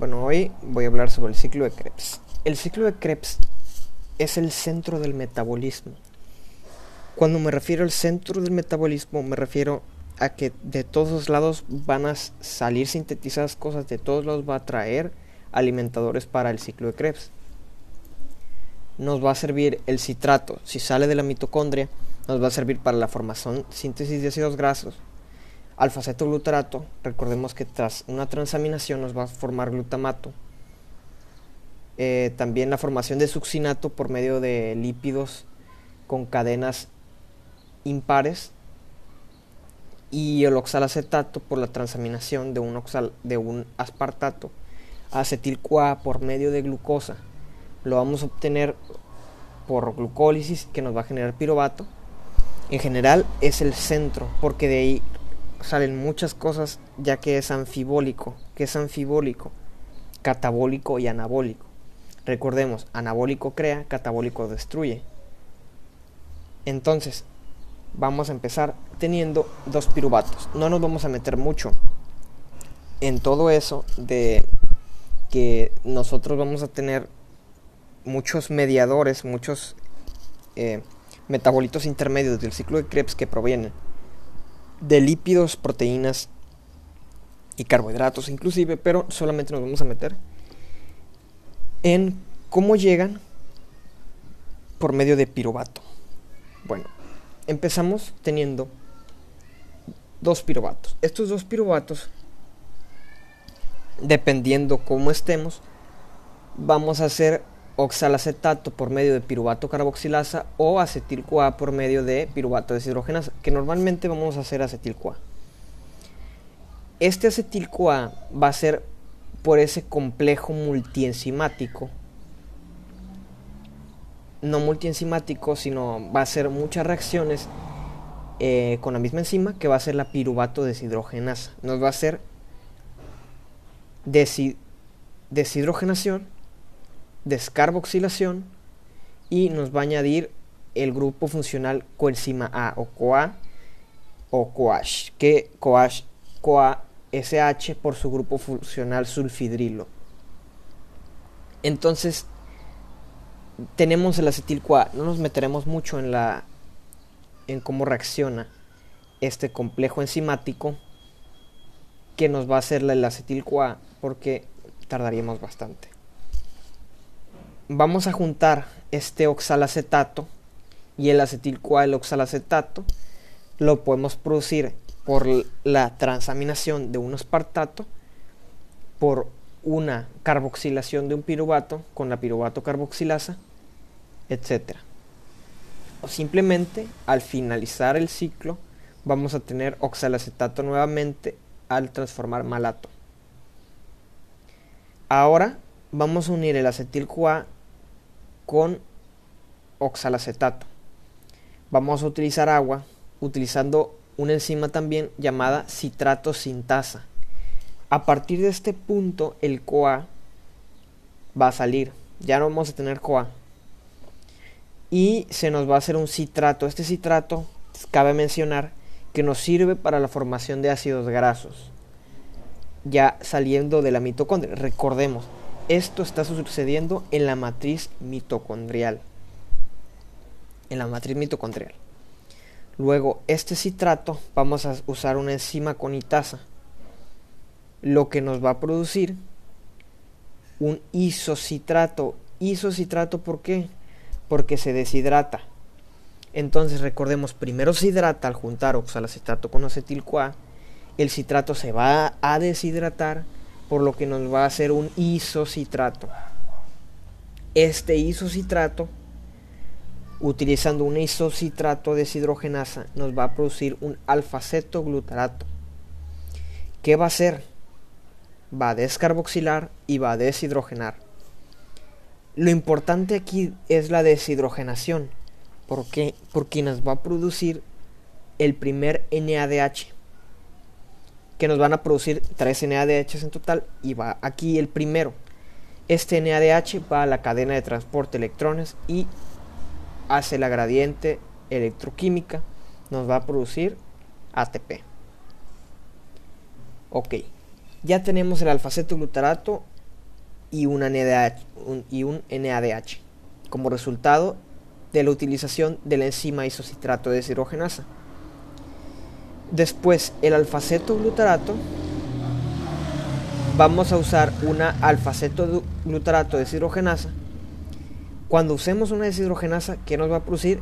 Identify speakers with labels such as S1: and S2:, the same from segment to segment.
S1: Bueno, hoy voy a hablar sobre el ciclo de Krebs. El ciclo de Krebs es el centro del metabolismo. Cuando me refiero al centro del metabolismo, me refiero a que de todos lados van a salir sintetizadas cosas, de todos lados va a traer alimentadores para el ciclo de Krebs. Nos va a servir el citrato, si sale de la mitocondria, nos va a servir para la formación, síntesis de ácidos grasos, alfa-cetoglutarato, recordemos que tras una transaminación nos va a formar glutamato. Eh, también la formación de succinato por medio de lípidos con cadenas impares y el oxalacetato por la transaminación de un, oxal, de un aspartato acetil-CoA por medio de glucosa. Lo vamos a obtener por glucólisis que nos va a generar piruvato. En general es el centro porque de ahí salen muchas cosas ya que es anfibólico. que es anfibólico? Catabólico y anabólico. Recordemos, anabólico crea, catabólico destruye. Entonces, vamos a empezar teniendo dos piruvatos. No nos vamos a meter mucho en todo eso de que nosotros vamos a tener muchos mediadores, muchos eh, metabolitos intermedios del ciclo de Krebs que provienen de lípidos, proteínas y carbohidratos inclusive, pero solamente nos vamos a meter en cómo llegan por medio de piruvato. Bueno, empezamos teniendo dos piruvatos. Estos dos piruvatos, dependiendo cómo estemos, vamos a hacer oxalacetato por medio de piruvato carboxilasa o acetil-CoA por medio de piruvato deshidrogenasa, que normalmente vamos a hacer acetil-CoA. Este acetil-CoA va a ser por ese complejo multienzimático, no multienzimático, sino va a ser muchas reacciones eh, con la misma enzima que va a ser la piruvato deshidrogenasa. Nos va a hacer deshidrogenación descarboxilación y nos va a añadir el grupo funcional coenzima A o CoA o CoASH, que CoASH, CoA SH por su grupo funcional sulfidrilo. Entonces, tenemos el acetil CoA. No nos meteremos mucho en la en cómo reacciona este complejo enzimático que nos va a hacer el acetil CoA porque tardaríamos bastante vamos a juntar este oxalacetato y el acetil el oxalacetato lo podemos producir por la transaminación de un aspartato por una carboxilación de un piruvato con la piruvato carboxilasa, etc. O simplemente al finalizar el ciclo vamos a tener oxalacetato nuevamente al transformar malato. Ahora vamos a unir el acetil-CoA con oxalacetato. Vamos a utilizar agua utilizando una enzima también llamada citrato sintasa. A partir de este punto el CoA va a salir. Ya no vamos a tener CoA. Y se nos va a hacer un citrato. Este citrato, cabe mencionar, que nos sirve para la formación de ácidos grasos. Ya saliendo de la mitocondria. Recordemos, esto está sucediendo en la matriz mitocondrial. En la matriz mitocondrial. Luego, este citrato, vamos a usar una enzima conitasa, lo que nos va a producir un isocitrato. Isocitrato, ¿por qué? Porque se deshidrata. Entonces, recordemos, primero se hidrata al juntar oxalacetato con acetil-CoA, el citrato se va a deshidratar por lo que nos va a hacer un isocitrato. Este isocitrato, utilizando un isocitrato deshidrogenasa, nos va a producir un alfa-cetoglutarato. ¿Qué va a hacer? Va a descarboxilar y va a deshidrogenar. Lo importante aquí es la deshidrogenación. ¿Por qué? Porque nos va a producir el primer NADH que nos van a producir 3 NADH en total y va aquí el primero. Este NADH va a la cadena de transporte de electrones y hace la gradiente electroquímica, nos va a producir ATP. Ok, ya tenemos el alfa-cetoglutarato y, una NADH, y un NADH como resultado de la utilización de la enzima isocitrato de deshidrogenasa. Después, el alfaceto glutarato, vamos a usar una alfaceto glutarato de deshidrogenasa. Cuando usemos una deshidrogenasa, ¿qué nos va a producir?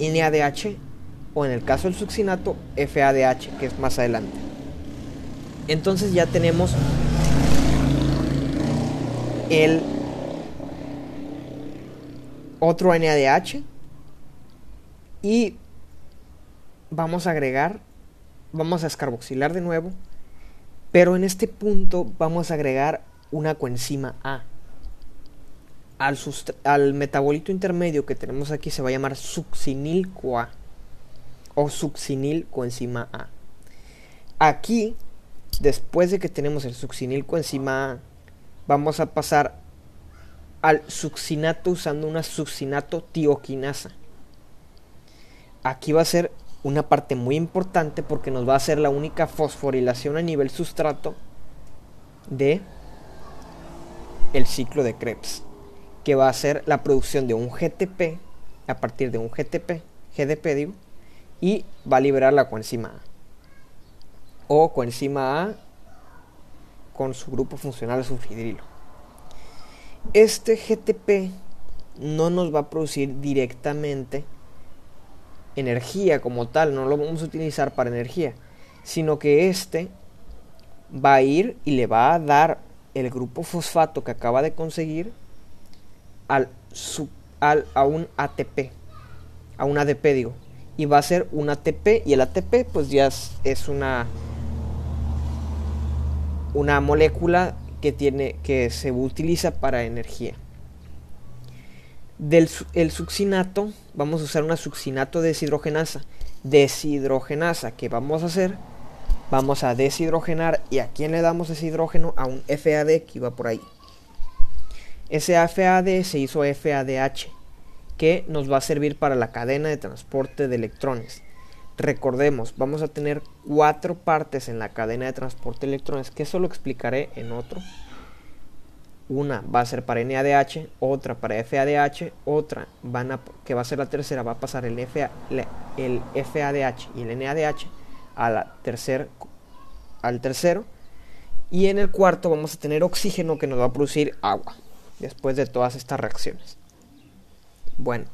S1: NADH o en el caso del succinato, FADH, que es más adelante. Entonces ya tenemos el otro NADH y vamos a agregar, vamos a escarboxilar de nuevo, pero en este punto vamos a agregar una coenzima A. Al, al metabolito intermedio que tenemos aquí se va a llamar succinil-CoA o succinil coenzima A. Aquí, después de que tenemos el succinil coenzima A, vamos a pasar al succinato usando una succinato tioquinasa. Aquí va a ser una parte muy importante porque nos va a hacer la única fosforilación a nivel sustrato de el ciclo de Krebs, que va a ser la producción de un GTP a partir de un GTP, GDP y va a liberar la coenzima A. O coenzima A con su grupo funcional sulfidrilo. Este GTP no nos va a producir directamente energía como tal, no lo vamos a utilizar para energía, sino que este va a ir y le va a dar el grupo fosfato que acaba de conseguir al, a un ATP, a un ADP digo, y va a ser un ATP y el ATP pues ya es una una molécula que tiene que se utiliza para energía. Del el succinato vamos a usar una succinato deshidrogenasa, deshidrogenasa que vamos a hacer vamos a deshidrogenar y a quién le damos ese hidrógeno a un FAD que iba por ahí. Ese FAD se hizo FADH que nos va a servir para la cadena de transporte de electrones. Recordemos, vamos a tener cuatro partes en la cadena de transporte de electrones, que eso lo explicaré en otro. Una va a ser para NADH, otra para FADH, otra van a, que va a ser la tercera, va a pasar el, el FADH y el NADH a la tercer, al tercero. Y en el cuarto vamos a tener oxígeno que nos va a producir agua después de todas estas reacciones. Bueno,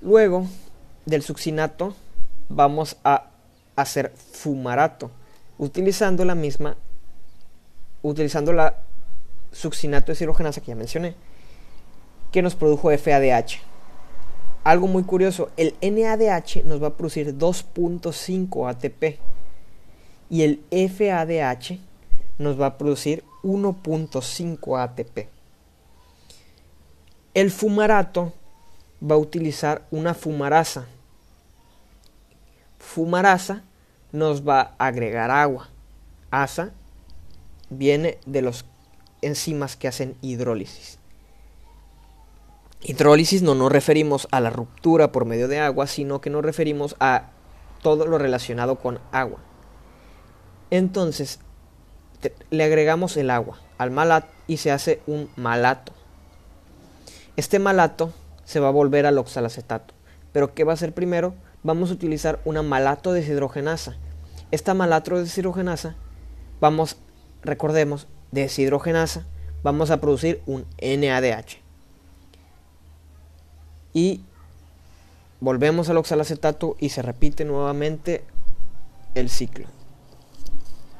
S1: luego del succinato vamos a hacer fumarato utilizando la misma utilizando la succinato de cirogenasa que ya mencioné que nos produjo FADH. Algo muy curioso, el NADH nos va a producir 2.5 ATP y el FADH nos va a producir 1.5 ATP. El fumarato va a utilizar una fumarasa. Fumarasa nos va a agregar agua. Asa viene de los enzimas que hacen hidrólisis. Hidrólisis no nos referimos a la ruptura por medio de agua, sino que nos referimos a todo lo relacionado con agua. Entonces, le agregamos el agua al malato y se hace un malato. Este malato se va a volver al oxalacetato. Pero ¿qué va a hacer primero? Vamos a utilizar una malato deshidrogenasa. Esta malato deshidrogenasa, vamos, recordemos, deshidrogenasa, vamos a producir un NADH. Y volvemos al oxalacetato y se repite nuevamente el ciclo.